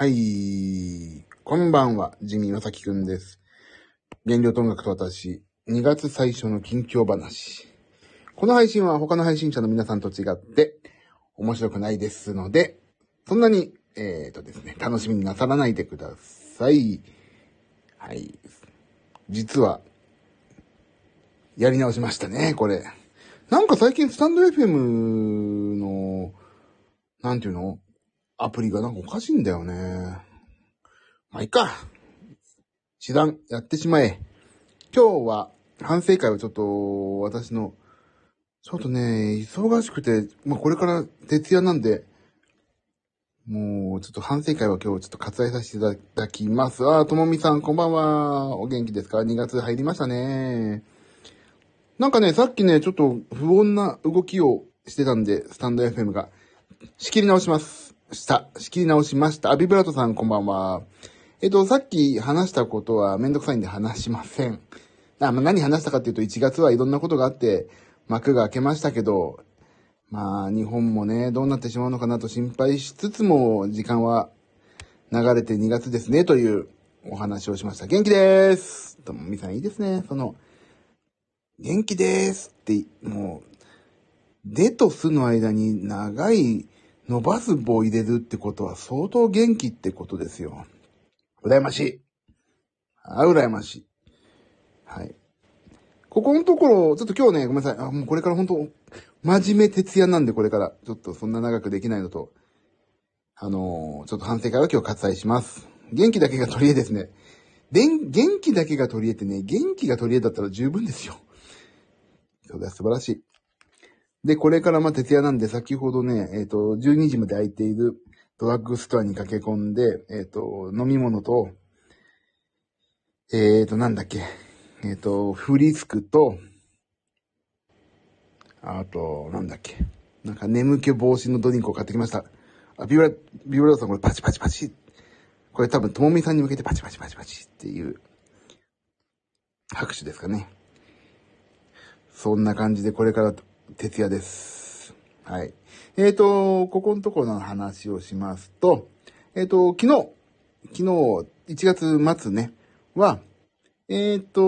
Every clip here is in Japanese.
はい。こんばんは、ジミーまさきくんです。原料と音楽と私、2月最初の近況話。この配信は他の配信者の皆さんと違って、面白くないですので、そんなに、えーとですね、楽しみになさらないでください。はい。実は、やり直しましたね、これ。なんか最近スタンド FM の、なんていうの？アプリがなんかおかしいんだよね。まあ、いいか。手段、やってしまえ。今日は、反省会をちょっと、私の、ちょっとね、忙しくて、まあ、これから徹夜なんで、もう、ちょっと反省会は今日ちょっと割愛させていただきます。あ、ともみさん、こんばんは。お元気ですか ?2 月入りましたね。なんかね、さっきね、ちょっと不穏な動きをしてたんで、スタンド FM が。仕切り直します。した。仕切り直しました。アビブラトさん、こんばんは。えっと、さっき話したことはめんどくさいんで話しません。あ、まあ、何話したかっていうと、1月はいろんなことがあって、幕が開けましたけど、まあ、日本もね、どうなってしまうのかなと心配しつつも、時間は流れて2月ですね、というお話をしました。元気でーすともみさんいいですね。その、元気でーすって、もう、でとすの間に長い伸ばす棒入れるってことは相当元気ってことですよ。羨ましい。あ、羨ましい。はい。ここのところ、ちょっと今日ね、ごめんなさい。あ、もうこれから本当真面目徹夜なんでこれから、ちょっとそんな長くできないのと、あのーちょっと反省会は今日割愛します。元気だけが取り柄ですね。でん、元気だけが取り柄ってね、元気が取り柄だったら十分ですよ。そうだ、素晴らしい。で、これからまあ徹夜なんで、先ほどね、えっ、と、12時まで空いているドラッグストアに駆け込んで、えっ、と、飲み物と、えっ、と、なんだっけ、えっ、と、フリスクと、あと、なんだっけ、なんか眠気防止のドリンクを買ってきました。あ、ビブラ、ビブラさんこれパチパチパチ。これ多分、ともみさんに向けてパチパチパチパチっていう、拍手ですかね。そんな感じでこれから徹夜です。はい。えっ、と、ここのところの話をしますと、えっ、と、昨日、昨日、1月末ね、は、えっ、と、ち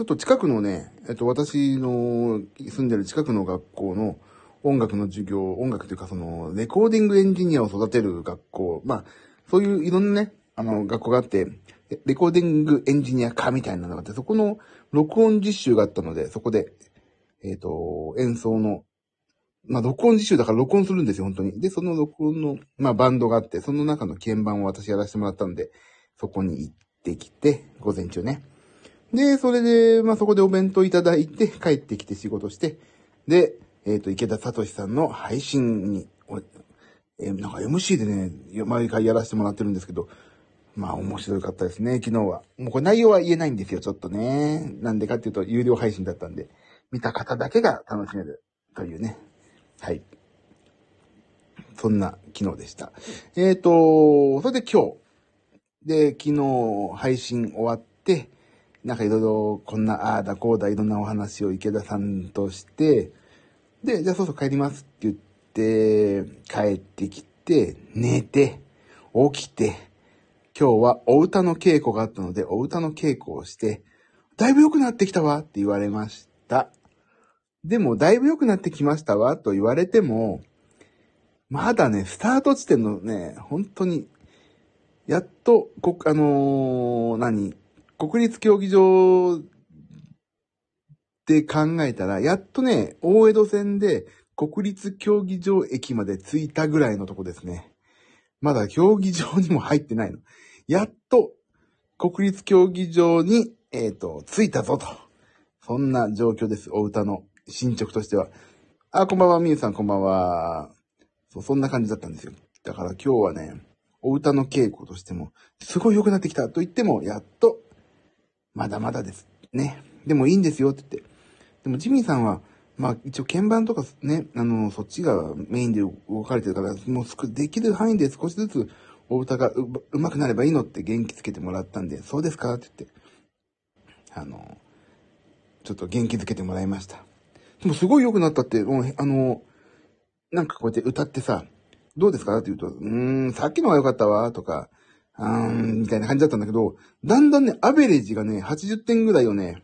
ょっと近くのね、えっ、と、私の住んでる近くの学校の音楽の授業、音楽というかその、レコーディングエンジニアを育てる学校、まあ、そういういろんなね、あの、学校があって、レコーディングエンジニア科みたいなのがあって、そこの録音実習があったので、そこで、えっ、と、演奏の、まあ、録音実習だから録音するんですよ、本当に。で、その録音の、まあ、バンドがあって、その中の鍵盤を私やらせてもらったんで、そこに行ってきて、午前中ね。で、それで、まあ、そこでお弁当いただいて、帰ってきて仕事して、で、えっ、と、池田聡さんの配信に、おえーなんか MC でね、毎回やらせてもらってるんですけど、まあ面白かったですね、昨日は。もうこれ内容は言えないんですよ、ちょっとね。なんでかっていうと、有料配信だったんで、見た方だけが楽しめるというね。はい。そんな昨日でした。えっ、と、それで今日。で、昨日配信終わって、なんかいろいろこんな、ああだこうだいろんなお話を池田さんとして、で、じゃあそうそう帰りますって言って、帰ってきて、寝て、起きて、今日はお歌の稽古があったので、お歌の稽古をして、だいぶ良くなってきたわって言われました。でも、だいぶ良くなってきましたわと言われても、まだね、スタート地点のね、本当に、やっと、こ、あのー何国立競技場で考えたら、やっとね、大江戸線で国立競技場駅まで着いたぐらいのとこですね。まだ競技場にも入ってないの。やっと国立競技場に、えっ、と、着いたぞと。そんな状況です。お歌の進捗としては。あ、こんばんは、みゆさん、こんばんは。そう、そんな感じだったんですよ。だから今日はね、お歌の稽古としても、すごい良くなってきたと言っても、やっと、まだまだです。ね。でもいいんですよって言って。でもジミーさんは、まあ一応鍵盤とかね、あの、そっちがメインで動かれてるから、もうすくできる範囲で少しずつお歌がううまくなればいいのって元気つけてもらったんで、そうですか？って言って、あの、ちょっと元気づけてもらいました。でもすごい良くなったって、もう、あの、なんかこうやって歌ってさ、どうですか？って言うと、うーん、さっきのが良かったわ、とか、うーん、みたいな感じだったんだけど、だんだんね、アベレージがね、80点ぐらいをね、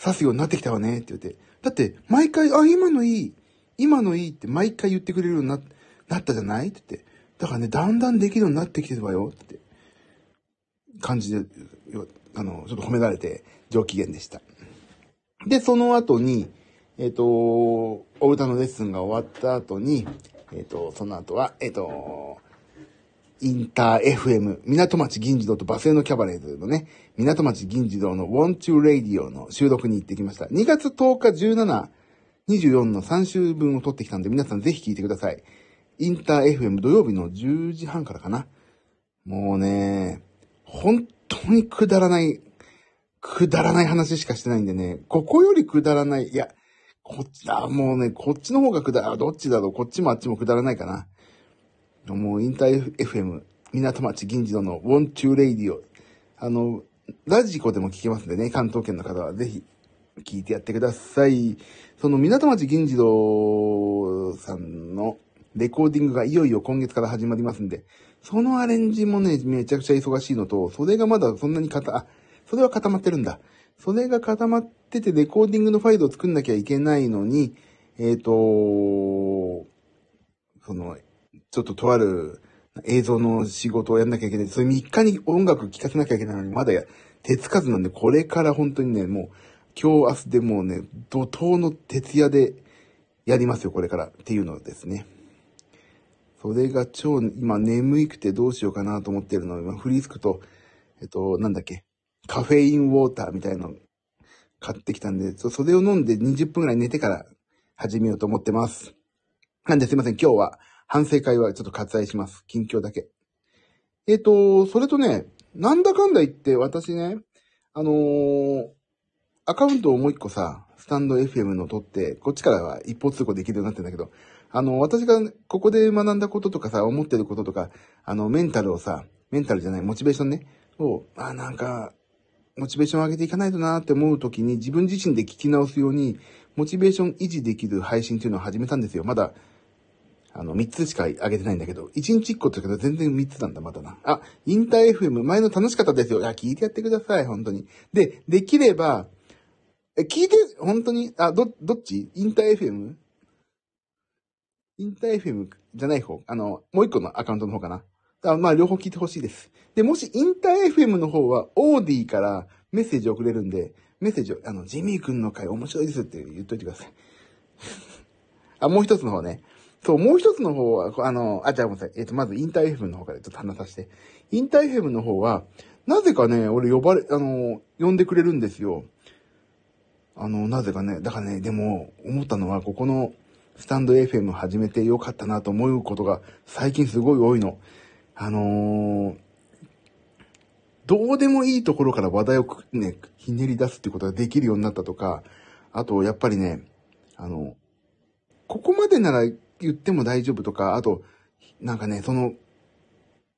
指すようになってきたわね、って言って。だって、毎回、あ、今のいい、今のいいって毎回言ってくれるようにな、ったじゃない？って言って。だからね、だんだんできるようになってきてるわよ、って。感じで、あの、ちょっと褒められて、上機嫌でした。で、その後に、えっ、ー、と、お歌のレッスンが終わった後に、えっ、ー、と、その後は、えっ、ー、と、インター FM、港町銀次堂とバスへのキャバレーズのね、港町銀次堂の Want to Radio の収録に行ってきました。2月10日17、24の3週分を撮ってきたんで、皆さんぜひ聞いてください。インター FM 土曜日の10時半からかな。もうね、本当にくだらない、くだらない話しかしてないんでね、ここよりくだらない、いや、こっちだ、もうね、こっちの方がくだら、どっちだろう、こっちもあっちもくだらないかな。もうインター FM、港町銀次堂の Want to Radio。あの、ラジコでも聞けますんでね、関東圏の方はぜひ聞いてやってください。その港町銀次堂さんのレコーディングがいよいよ今月から始まりますんで、そのアレンジもね、めちゃくちゃ忙しいのと、それがまだそんなに固、あ、それは固まってるんだ。それが固まってて、レコーディングのファイルを作んなきゃいけないのに、えっ、ー、と、その、ちょっととある映像の仕事をやんなきゃいけない。それ3日に音楽聴かせなきゃいけないのに、まだや、手つかずなんで、これから本当にね、もう、今日明日でもうね、怒涛の徹夜でやりますよ、これからっていうのですね。それが超、今眠いくてどうしようかなと思ってるの今フリースクと、えっと、なんだっけ、カフェインウォーターみたいの買ってきたんで、それを飲んで20分くらい寝てから始めようと思ってます。なんですいません、今日は反省会はちょっと割愛します。近況だけ。えっ、ー、と、それとね、なんだかんだ言って私ね、あのー、アカウントをもう一個さ、スタンド FM の取って、こっちからは一方通行できるようになってんだけど、あの、私がここで学んだこととかさ、思ってることとか、あの、メンタルをさ、メンタルじゃない、モチベーションね、を、あ、なんか、モチベーションを上げていかないとなって思うときに自分自身で聞き直すように、モチベーション維持できる配信っていうのを始めたんですよ。まだ、あの、3つしか上げてないんだけど、1日1個って言うけど全然3つなんだ、まだな。あ、インター FM、前の楽しかったですよ。いや、聞いてやってください、本当に。で、できれば、え、聞いて、本当に、あ、ど、どっち？インター FM? インター FM じゃない方、あの、もう一個のアカウントの方かな。あまあ、両方聞いてほしいです。で、もしインター FM の方は、オーディからメッセージ送れるんで、メッセージを、あの、ジミー君の回面白いですって言っといてください。あ、もう一つの方ね。そう、もう一つの方は、あの、あ、じゃあごめんなさい。えっ、ー、と、まずインター FM の方からちょっと話させて。インター FM の方は、なぜかね、俺呼ばれ、あの、呼んでくれるんですよ。あの、なぜかね、だからね、でも、思ったのは、ここの、スタンド FM 始めてよかったなと思うことが最近すごい多いの。あのー、どうでもいいところから話題をね、ひねり出すってことができるようになったとか、あと、やっぱりね、あの、ここまでなら言っても大丈夫とか、あと、なんかね、その、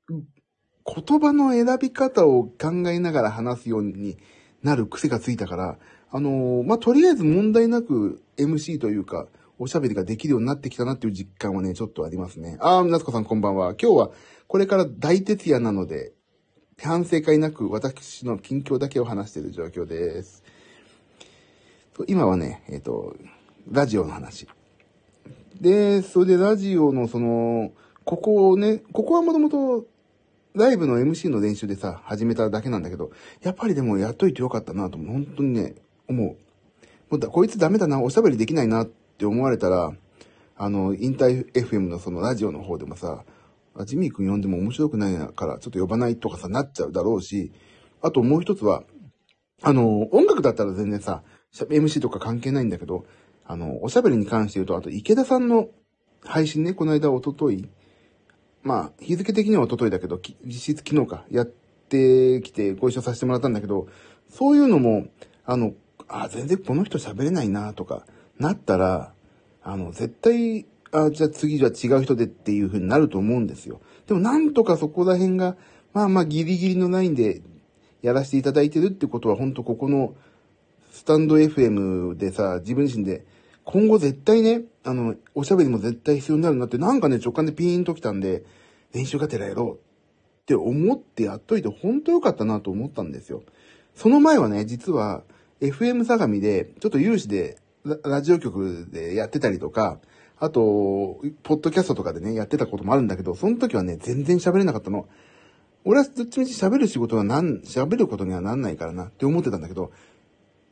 言葉の選び方を考えながら話すようになる癖がついたから、あのー、まあ、とりあえず問題なく MC というか、おしゃべりができるようになってきたなっていう実感はね、ちょっとありますね。あー、夏子さんこんばんは。今日はこれから大徹夜なので、反省会なく私の近況だけを話している状況です。今はね、えっ、ー、と、ラジオの話。で、それでラジオのその、ここをね、ここはもともとライブの MC の練習でさ、始めただけなんだけど、やっぱりでもやっといてよかったなと、本当にね、思う。もうだこいつダメだな、おしゃべりできないなっって思われたら、あの、インター FM のそのラジオの方でもさ、ジミー君呼んでも面白くないからちょっと呼ばないとかさ、なっちゃうだろうし、あともう一つは、あの、音楽だったら全然さ、MC とか関係ないんだけど、あの、おしゃべりに関して言うと、あと池田さんの配信ね、この間、おととい、まあ、日付的にはおとといだけど、実質昨日か、やってきてご一緒させてもらったんだけど、そういうのも、あの、あ、全然この人喋れないなとか、なったら、あの、絶対、あ、じゃあ次じゃ違う人でっていう風になると思うんですよ。でもなんとかそこら辺が、まあまあギリギリのラインでやらせていただいてるってことは、本当ここのスタンド FM でさ、自分自身で今後絶対ね、あの、おしゃべりも絶対必要になるなって、なんかね、直感でピーンときたんで、練習がてらやろうって思ってやっといて、本当良かったなと思ったんですよ。その前はね、実は、FM 相模で、ちょっと有志でラ、ジオ局でやってたりとか、あと、ポッドキャストとかでね、やってたこともあるんだけど、その時はね、全然喋れなかったの。俺はどっちみち喋る仕事はなん、喋ることにはなんないからなって思ってたんだけど、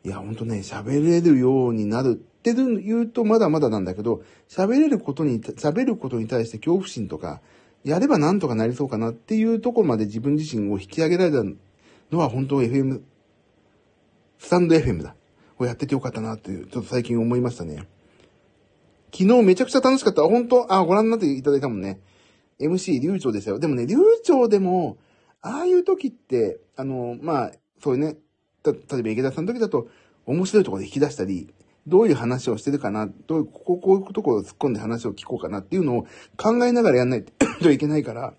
いや、ほんとね、喋れるようになるって言うとまだまだなんだけど、喋れることに、喋ることに対して恐怖心とか、やればなんとかなりそうかなっていうところまで自分自身を引き上げられたのは本当 FM、スタンド FM だ。をやっててよかったなっていう、ちょっと最近思いましたね。昨日めちゃくちゃ楽しかった。本当あ、ご覧になっていただいたもんね。MC、流暢でしたよ。でもね、流暢でも、ああいう時って、あの、まあ、そういうね、た、例えば池田さんの時だと、面白いところで引き出したり、どういう話をしてるかな、どういう、ここ、こういうところを突っ込んで話を聞こうかなっていうのを考えながらやんないといけないから、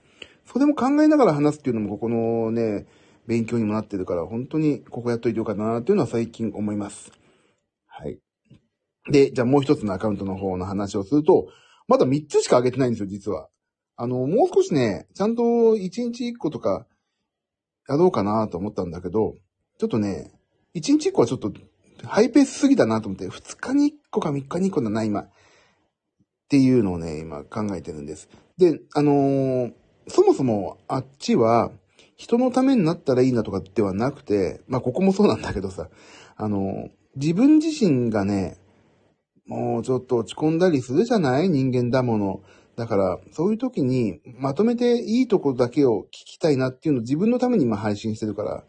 それも考えながら話すっていうのも、ここのね、勉強にもなってるから、本当にここやっといてよかったなっていうのは最近思います。はい。で、じゃあもう一つのアカウントの方の話をすると、まだ3つしか上げてないんですよ、実は。あの、もう少しね、ちゃんと1日1個とかやろうかなと思ったんだけど、ちょっとね、1日1個はちょっとハイペースすぎだなと思って、2日に1個か3日に1個だな、今。っていうのをね、今考えてるんです。で、あのー、そもそもあっちは、人のためになったらいいなとかではなくて、まあここもそうなんだけどさ、あの、自分自身がね、もうちょっと落ち込んだりするじゃない？人間だもの。だから、そういう時にまとめていいとこだけを聞きたいなっていうのを自分のために今配信してるから。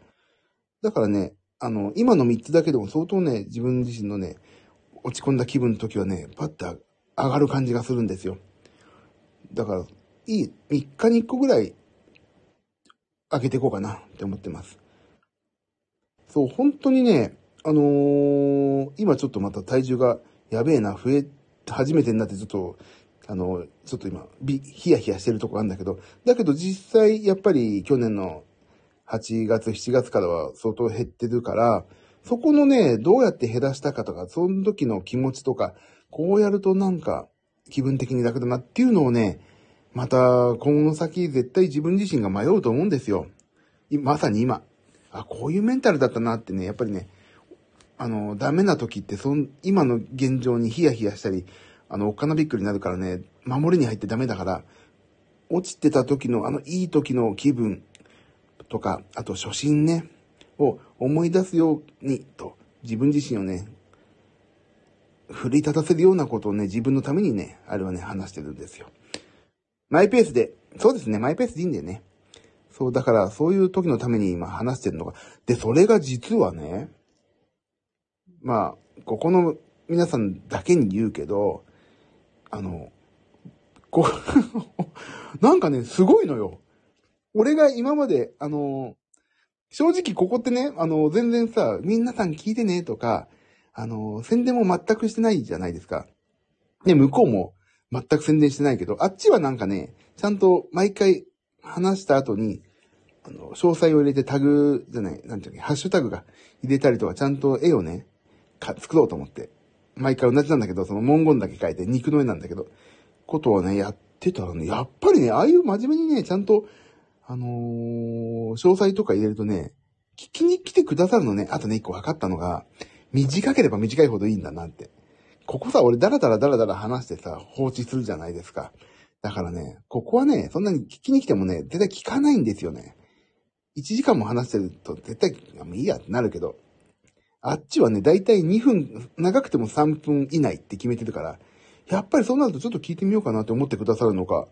だからね、あの、今の3つだけでも相当ね、自分自身のね、落ち込んだ気分の時はね、パッと上がる感じがするんですよ。だから、いい、3日に1個ぐらい開けていこうかなって思ってます。そう、本当にね、あのー、今ちょっとまた体重がやべえな、増え初めてになってちょっと、あの、ちょっと今、び、ヒヤヒヤしてるとこあるんだけど、だけど実際やっぱり去年の8月、7月からは相当減ってるから、そこのね、どうやって減らしたかとか、その時の気持ちとか、こうやるとなんか気分的に楽だなっていうのをね、また、今後の先、絶対自分自身が迷うと思うんですよ。まさに今。あ、こういうメンタルだったなってね、やっぱりね、あの、ダメな時って、そん、今の現状にヒヤヒヤしたり、あの、おっかなびっくりになるからね、守りに入ってダメだから、落ちてた時の、あの、いい時の気分とか、あと初心ね、を思い出すように、と、自分自身をね、奮い立たせるようなことをね、自分のためにね、あれはね、話してるんですよ。マイペースで、そうですね、マイペースでいいんだよね。そう、だから、そういう時のために今話してるのが。で、それが実はね、まあ、ここの皆さんだけに言うけど、あの、こう なんかね、すごいのよ。俺が今まで、あの、正直ここってね、あの、全然さ、皆さん聞いてねとか、あの、宣伝も全くしてないじゃないですか。で、向こうも全く宣伝してないけど、あっちはなんかね、ちゃんと毎回話した後に、あの、詳細を入れてタグじゃない、なんていうの、ハッシュタグが入れたりとか、ちゃんと絵をね、か、作ろうと思って。毎回同じなんだけど、その文言だけ書いて肉の絵なんだけど、ことをね、やってたらね、やっぱりね、ああいう真面目にね、ちゃんと、あのー、詳細とか入れるとね、聞きに来てくださるのね。あとね、一個分かったのが、短ければ短いほどいいんだなって。ここさ、俺ダラダラダラダラ話してさ、放置するじゃないですか。だからね、ここはね、そんなに聞きに来てもね、絶対聞かないんですよね。1時間も話してると絶対、もういいやってなるけど、あっちはね、だいたい2分、長くても3分以内って決めてるから、やっぱりそうなるとちょっと聞いてみようかなって思ってくださるのか、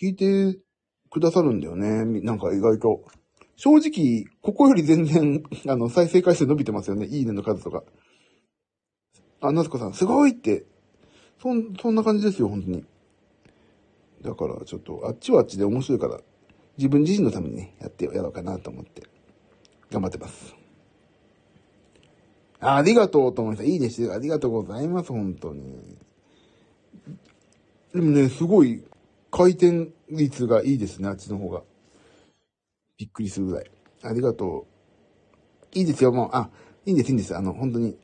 聞いてくださるんだよね。なんか意外と。正直、ここより全然、あの、再生回数伸びてますよね。いいねの数とか。あ、なつこさん、すごいって。そん、そんな感じですよ、本当に。だから、ちょっと、あっちはあっちで面白いから、自分自身のためにね、やってやろうかなと思って、頑張ってます。あありがとうと思いました。いいです。ありがとうございます、本当に。でもね、すごい、回転率がいいですね、あっちの方が。びっくりするぐらい。ありがとう。いいですよ、もう。あ、いいんです、いいんです。あの、本当に。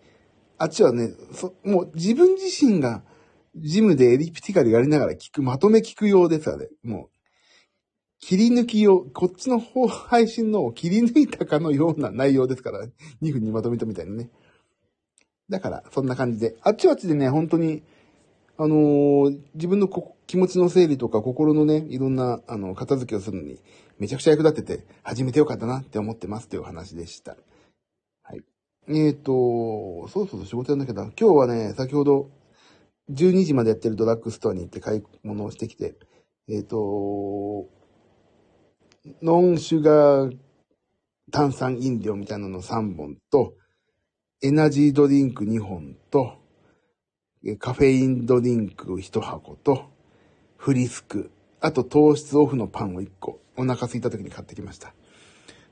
あっちはね、そ、もう自分自身がジムでエリプティカルやりながら聞く、まとめ聞く用ですあれ。もう、切り抜き用、こっちの方配信のを切り抜いたかのような内容ですから、2分にまとめたみたいなね。だから、そんな感じで。あっちはあっちでね、本当に、あのー、自分の気持ちの整理とか心のね、いろんな、あの、片付けをするのに、めちゃくちゃ役立ってて、始めてよかったなって思ってますという話でした。えっ、ー、と、そうそう仕事やんなきゃだ。今日はね、先ほど、12時までやってるドラッグストアに行って買い物をしてきて、えっ、ー、と、ノンシュガー炭酸飲料みたいなの3本と、エナジードリンク2本と、カフェインドリンク1箱と、フリスク、あと糖質オフのパンを1個、お腹空いた時に買ってきました。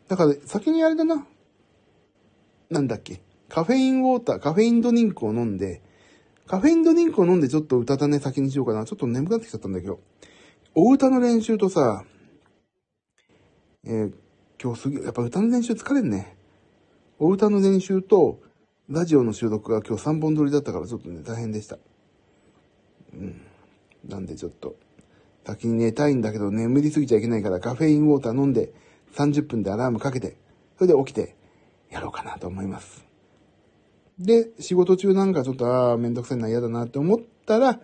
だから、先にあれだな。なんだっけ？カフェインウォーター、カフェインドリンクを飲んで、カフェインドリンクを飲んでちょっと歌たね先にしようかな。ちょっと眠くなってきちゃったんだけど。お歌の練習とさ、えー、今日すげ、やっぱ歌の練習疲れんね。お歌の練習と、ラジオの収録が今日3本撮りだったからちょっとね、大変でした。うん。なんでちょっと、先に寝たいんだけど眠りすぎちゃいけないからカフェインウォーター飲んで30分でアラームかけて、それで起きてやろうかなと思います。で、仕事中なんかちょっと、ああ、めんどくさいな、嫌だなって思ったら、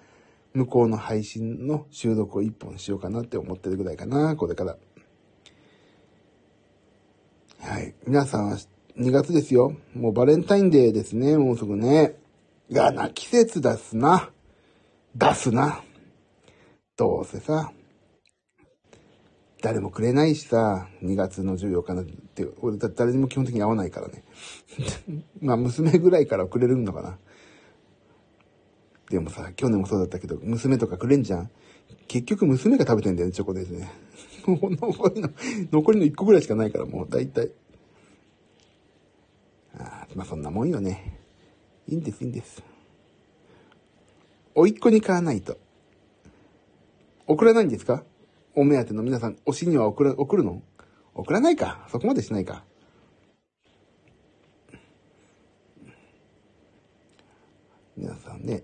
向こうの配信の収録を1本しようかなって思ってるぐらいかな、これから。はい。皆さんは2月ですよ。もうバレンタインデーですね、もうすぐね。がな、季節出すな。出すな。どうせさ、誰もくれないしさ、2月の14日なんて、俺だ誰にも基本的に会わないからね。まあ娘ぐらいからくれるのかな。でもさ、去年もそうだったけど、娘とかくれんじゃん。結局娘が食べてんだよね、チョコですね。も う残りの、残りの1個ぐらいしかないから、もう大体。あまあそんなもんよね。いいんです、いいんです。おいっ子に買わないと。送らないんですか？お目当ての皆さん、推しには送ら、送るの？送らないか。そこまでしないか。皆さんね、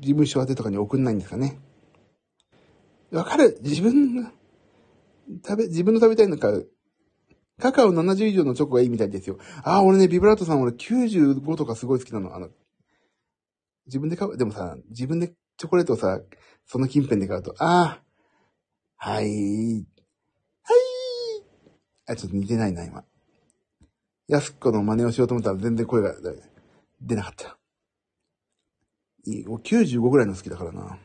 事務所宛てとかに送んないんですかね。わかる自分が、食べ、自分の食べたいのか、カカオ70以上のチョコがいいみたいですよ。ああ、俺ね、ビブラートさん俺95とかすごい好きなの。あの、自分で買う、でもさ、自分でチョコレートをさ、その近辺で買うと、ああ、はい、はい、あ、ちょっと似てないな、今。やすっこの真似をしようと思ったら全然声が出なかった。いい、もう95ぐらいの好きだからな。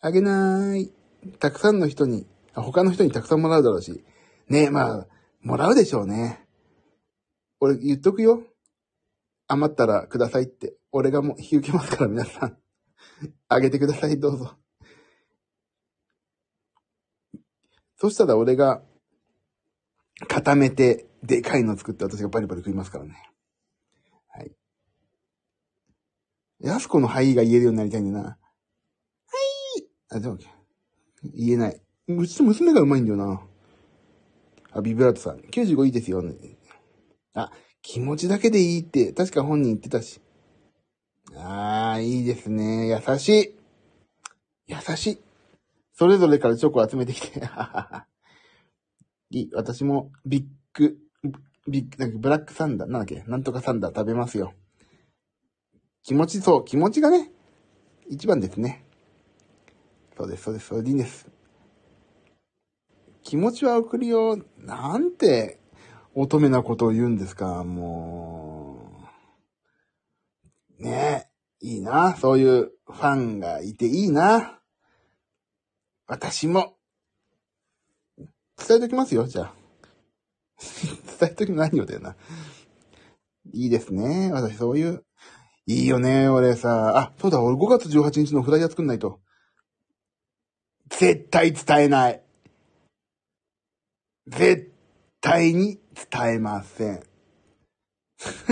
あげなーい。たくさんの人に、他の人にたくさんもらうだろうし。ねえ、まあ、もらうでしょうね。俺言っとくよ。余ったらくださいって。俺がもう引き受けますから皆さん。あげてください、どうぞ。そしたら俺が固めてでかいの作って私がバリバリ食いますからね。はい。やすこのはいが言えるようになりたいんだな。はいあ、でも、言えない。うちと娘がうまいんだよな。あ、ビブラートさん。95いいですよ、ね。あ、気持ちだけでいいって、確か本人言ってたし。ああ、いいですね。優しい。優しい。それぞれからチョコを集めてきて。い い。私もビッグ、ビッグ、なんかブラックサンダー、なんだっけ？なんとかサンダー食べますよ。気持ち、そう、気持ちがね、一番ですね。そうです、そうです、それでいいんです。気持ちは送るよ。なんて、乙女なことを言うんですか、もう。ねえ、いいな。そういうファンがいていいな。私も、伝えときますよ、じゃあ。伝えとき何よだよな。いいですね。私そういう、いいよね、俺さ。あ、そうだ、俺5月18日のフライヤー作んないと。絶対伝えない。絶対に伝えません。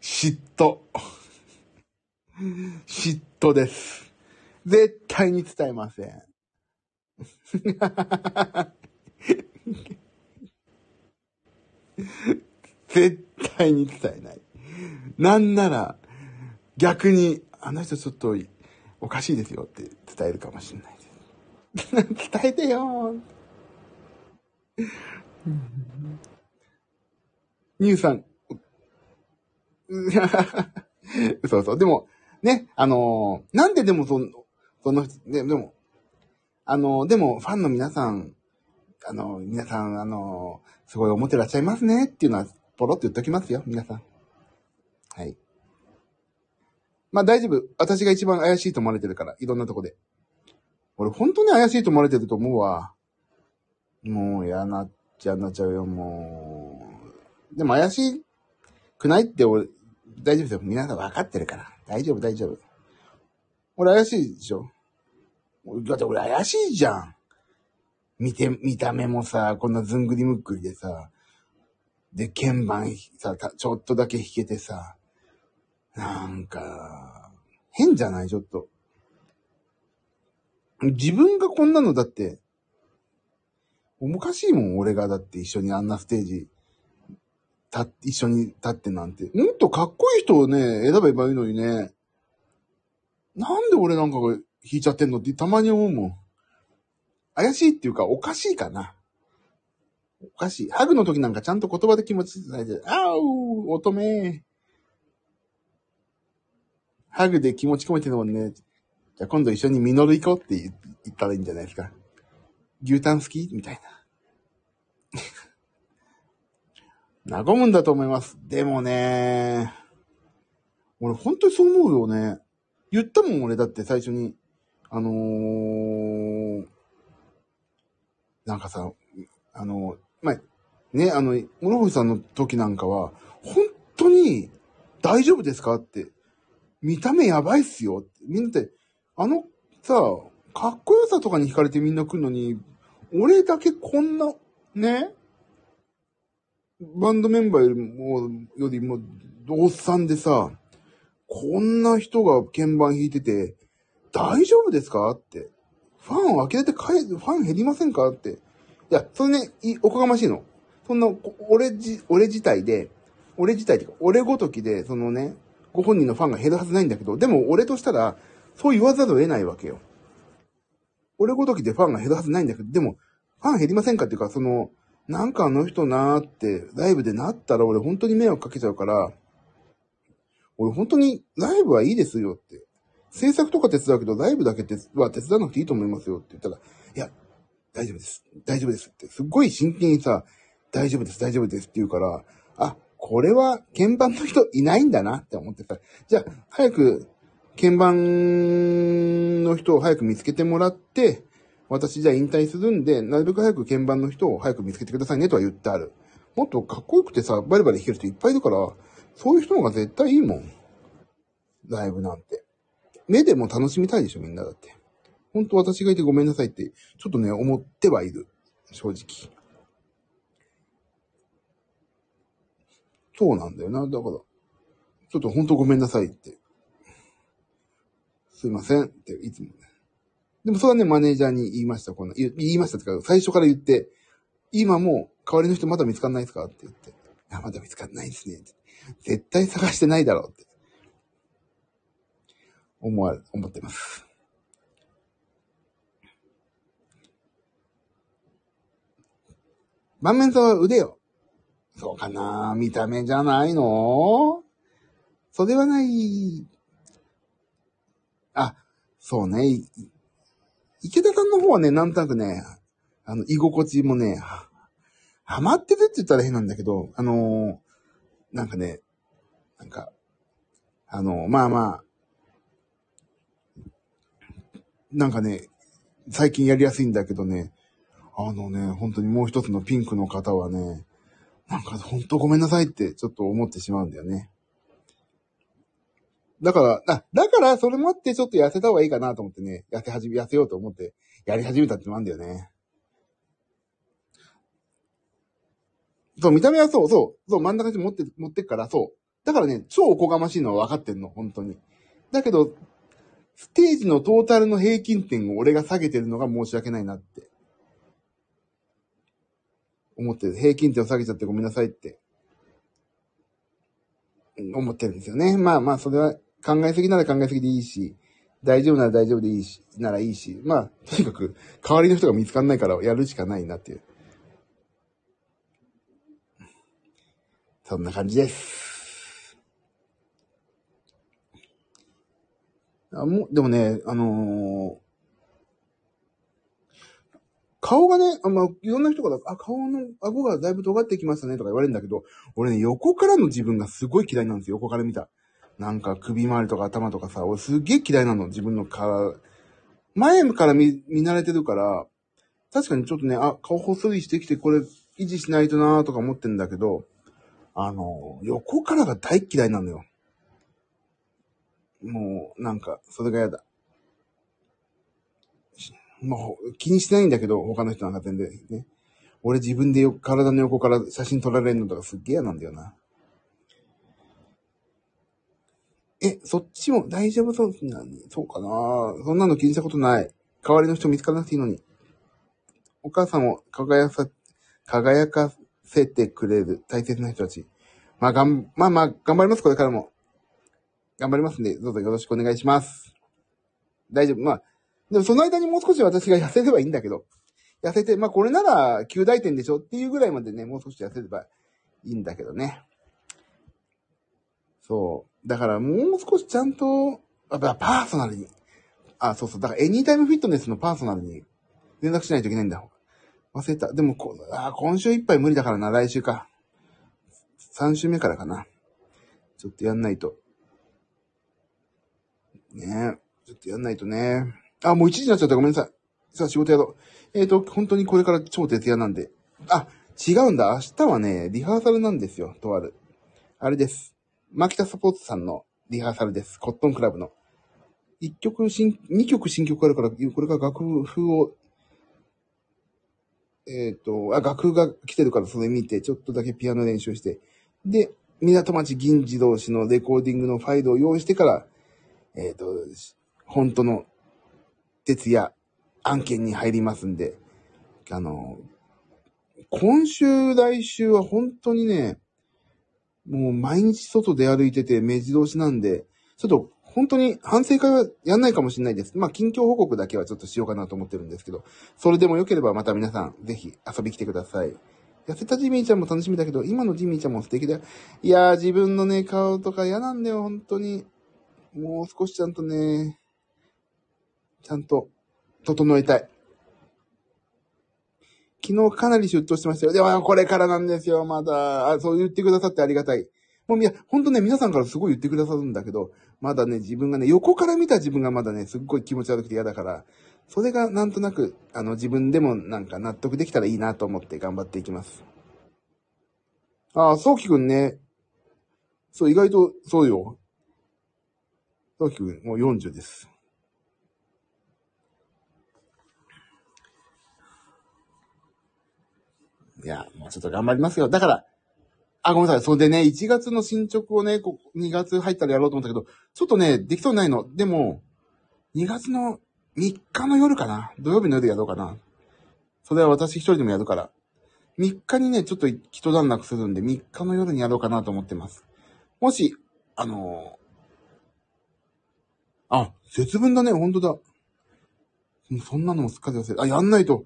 嫉妬。嫉妬です。絶対に伝えません。絶対に伝えない。なんなら、逆に、あの人ちょっとおかしいですよって伝えるかもしれないです。伝えてよニューさん。嘘嘘。でも、ね、あのー、なんででもその、その、ででも、あの、でも、ファンの皆さん、あの、皆さん、あのすごい思ってらっしゃいますねっていうのは、ポロって言っときますよ、皆さん。はい。まあ大丈夫。私が一番怪しいと思われてるから、いろんなとこで。俺本当に怪しいと思われてると思うわ。もう嫌なっちゃなっちゃうよ、もう。でも怪しくないって俺、大丈夫ですよ。皆さん分かってるから。大丈夫、大丈夫。俺怪しいでしょ？だって俺怪しいじゃん。見て、見た目もさ、こんなずんぐりむっくりでさ、で、鍵盤さ、ちょっとだけ弾けてさ、なんか、変じゃない？ちょっと。自分がこんなのだって、おかしいもん、俺がだって一緒にあんなステージ、た、一緒に立ってなんて。もっとかっこいい人をね、選べばいいのにね。なんで俺なんかが弾いちゃってんのってたまに思うもん。怪しいっていうか、おかしいかな。おかしい。ハグの時なんかちゃんと言葉で気持ち伝えて、あう乙女ハグで気持ち込めてるもんね。じゃあ今度一緒にミノル行こうって言ったらいいんじゃないですか。牛タン好きみたいな。和むんだと思います。でもね、俺本当にそう思うよね。言ったもん俺だって最初に。あのー、なんかさ、あの、まあ、ね、あの、諸星さんの時なんかは、本当に大丈夫ですかって、見た目やばいっすよって。みんなって、あのさ、かっこよさとかに惹かれてみんな来るのに、俺だけこんな、ね、バンドメンバーよりも、よりも、おっさんでさ、こんな人が鍵盤弾いてて、大丈夫ですか？って。ファンを呆れて帰る、ファン減りませんか？って。いや、それね、おこがましいの。そんな、俺じ、俺自体で、俺自体っていうか、俺ごときで、そのね、ご本人のファンが減るはずないんだけど、でも俺としたら、そう言わざるを得ないわけよ。俺ごときでファンが減るはずないんだけど、でも、ファン減りませんかっていうか、その、なんかあの人なーって、ライブでなったら俺本当に迷惑かけちゃうから、俺本当にライブはいいですよって。制作とか手伝うけど、ライブだけは手伝わなくていいと思いますよって言ったら、いや、大丈夫です。大丈夫ですって。すっごい真剣にさ、大丈夫です、大丈夫ですって言うから、あ、これは鍵盤の人いないんだなって思ってさ、じゃあ、早く鍵盤の人を早く見つけてもらって、私じゃあ引退するんで、なるべく早く鍵盤の人を早く見つけてくださいねとは言ってある。もっとかっこよくてさ、バリバリ弾ける人いっぱいいるから、そういう人の方が絶対いいもん。ライブなんて。目でも楽しみたいでしょ、みんなだって。ほんと私がいてごめんなさいって、ちょっとね、思ってはいる。正直。そうなんだよな。だから、ちょっとほんとごめんなさいって。すいませんって、いつもね。でもそれはね、マネージャーに言いました。この言いましたってか、最初から言って、今も代わりの人まだ見つかんないですか？って言って。あ、まだ見つかんないですね。絶対探してないだろうって。思わ、思ってます。満面さんは腕よ。そうかな見た目じゃないの？それはない。あ、そうね。池田さんの方はね、なんとなくね、あの、居心地もね、ハマってるって言ったら変なんだけど、あの、なんかね、なんか、あの、まあまあ、なんかね、最近やりやすいんだけどね、あのね、本当にもう一つのピンクの方はね、なんか本当ごめんなさいってちょっと思ってしまうんだよね。だから、あ、だからそれもあってちょっと痩せた方がいいかなと思ってね、痩せ始め、痩せようと思ってやり始めたってのもあるんだよね。そう、見た目はそう、そう、そう、真ん中に持って、持ってくから、そう。だからね、超おこがましいのは分かってんの、本当に。だけど、ステージのトータルの平均点を俺が下げてるのが申し訳ないなって。思ってる。平均点を下げちゃってごめんなさいって。思ってるんですよね。まあまあ、それは考えすぎなら考えすぎでいいし、大丈夫なら大丈夫でいいし、ならいいし、まあ、とにかく、代わりの人が見つかんないからやるしかないなっていう。そんな感じです。あもでもね、あのー、顔がね、あまあ、いろんな人が、あ、顔の顎がだいぶ尖ってきましたねとか言われるんだけど、俺ね、横からの自分がすごい嫌いなんですよ。横から見た。なんか首周りとか頭とかさ、俺すげえ嫌いなの、自分の顔。前から見、見慣れてるから、確かにちょっとね、あ、顔細いしてきてこれ維持しないとなーとか思ってんだけど、あの、横からが大嫌いなのよ。もう、なんか、それが嫌だ。もう、気にしてないんだけど、他の人なんか全然ね。俺自分でよ体の横から写真撮られるのとかすっげえ嫌なんだよな。え、そっちも大丈夫そうなにそうかなそんなの気にしたことない。代わりの人見つからなくていいのに。お母さんを輝か、輝かせてくれる大切な人たち。まあ、がん、まあまあ、頑張ります、これからも。頑張りますんで、どうぞよろしくお願いします。大丈夫。まあ、でもその間にもう少し私が痩せればいいんだけど、痩せて、まあこれなら9大点でしょっていうぐらいまでね、もう少し痩せればいいんだけどね。そう。だからもう少しちゃんと、やっぱパーソナルに。あ、そうそう。だからエニータイムフィットネスのパーソナルに連絡しないといけないんだ。忘れた。でもこ、あ、今週いっぱい無理だからな、来週か。3週目からかな。ちょっとやんないと。ねえちょっとやんないとね。あ、もう1時になっちゃった。ごめんなさい。さあ、仕事やろう。えっ、ー、と、本当にこれから超徹夜なんで。あ、違うんだ。明日はね、リハーサルなんですよ。とある。あれです。マキタサポーツさんのリハーサルです。コットンクラブの。一曲新、二曲新曲あるから、これから楽譜を、えっ、ー、と、あ、楽譜が来てるからそれ見て、ちょっとだけピアノ練習して、で、港町銀次同士のレコーディングのファイルを用意してから、えっ、ー、と、本当の徹夜案件に入りますんで、あの、今週、来週は本当にね、もう毎日外で歩いてて目白押しなんで、ちょっと本当に反省会はやんないかもしれないです。まあ、近況報告だけはちょっとしようかなと思ってるんですけど、それでも良ければまた皆さん、ぜひ遊び来てください。痩せたジミーちゃんも楽しみだけど、今のジミーちゃんも素敵だよ。いやー、自分のね、顔とか嫌なんだよ、本当に。もう少しちゃんとね、ちゃんと、整えたい。昨日かなりシュッとしてましたよ。でも、これからなんですよ、まだ。あ、そう言ってくださってありがたい。もういや、ほんとね、皆さんからすごい言ってくださるんだけど、まだね、自分がね、横から見た自分がまだね、すっごい気持ち悪くて嫌だから、それがなんとなく、あの、自分でもなんか納得できたらいいなと思って頑張っていきます。ああ、そうきくんね。そう、意外と、そうよ。そうきくん、もう40です。いや、もうちょっと頑張りますよ。だから、あ、ごめんなさい。それでね、1月の進捗をね、こ2月入ったらやろうと思ったけど、ちょっとね、できそうにないの。でも、2月の3日の夜かな。土曜日の夜やろうかな。それは私一人でもやるから。3日にね、ちょっと一段落するんで、3日の夜にやろうかなと思ってます。もし、あのー、あ、節分だね、ほんとだ。そんなのもすっかり忘れてあ、やんないと。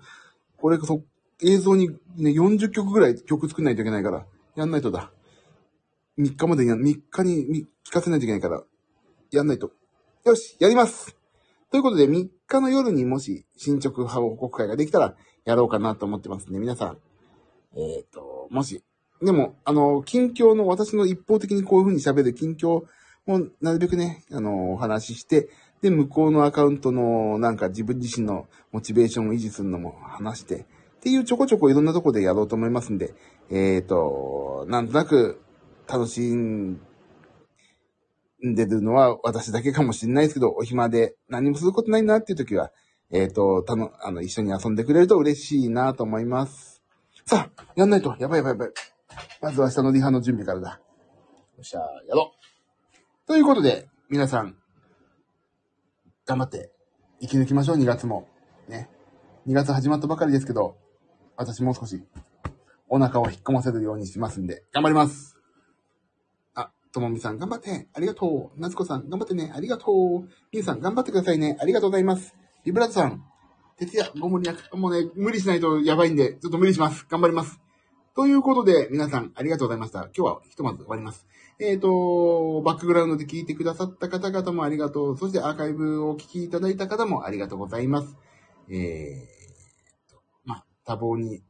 これ、そ、映像にね、40曲ぐらい曲作んないといけないから、やんないとだ。3日までに、3日に聞かせないといけないから、やんないと。よし、やりますということで、3日の夜にもし進捗報告会ができたら、やろうかなと思ってますんね。皆さん。えっ、ー、と、もし。でも、あの、近況の、私の一方的にこういう風に喋る近況も、なるべくね、あの、お話しして、で、向こうのアカウントの、なんか自分自身のモチベーションを維持するのも話して、っていうちょこちょこいろんなとこでやろうと思いますんで、えっ、ー、と、なんとなく楽しんでるのは私だけかもしれないですけど、お暇で何もすることないなっていう時は、えっ、ー、と、たの、あの、一緒に遊んでくれると嬉しいなと思います。さあ、やんないと。やばいやばいやばい。まずは明日のリハの準備からだ。よっしゃ、やろう。ということで、皆さん、頑張って生き抜きましょう、2月も。ね。2月始まったばかりですけど、私もう少し、お腹を引っ込ませるようにしますんで、頑張りますあ、ともみさん頑張って、ありがとう。なつこさん頑張ってね、ありがとう。みゆさん頑張ってくださいね、ありがとうございます。ビブラートさん、徹夜ご無理なく、もうね、無理しないとやばいんで、ちょっと無理します。頑張ります。ということで、皆さんありがとうございました。今日はひとまず終わります。えっ、と、バックグラウンドで聞いてくださった方々もありがとう。そしてアーカイブをお聞きいただいた方もありがとうございます。えー、多忙に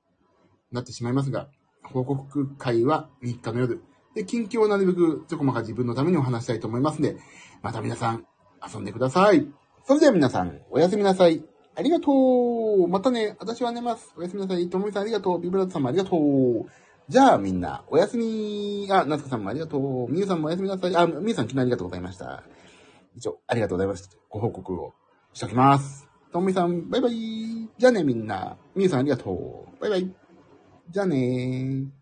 なってしまいますが、報告会は3日の夜。で、近況をなるべくちょこまか自分のためにお話したいと思いますので、また皆さん遊んでください。それでは皆さん、おやすみなさい。ありがとうまたね、私は寝ます。おやすみなさい。ともみさんありがとう。ビブラートさんもありがとう。じゃあみんな、おやすみ。あ、夏子さんもありがとう。みゆさんもおやすみなさい。あ、みゆさん昨日ありがとうございました。以上、ありがとうございます。ご報告をしておきます。ともみさん、バイバイ。じゃあねみんな。みゆさんありがとう。バイバイ。じゃあねー。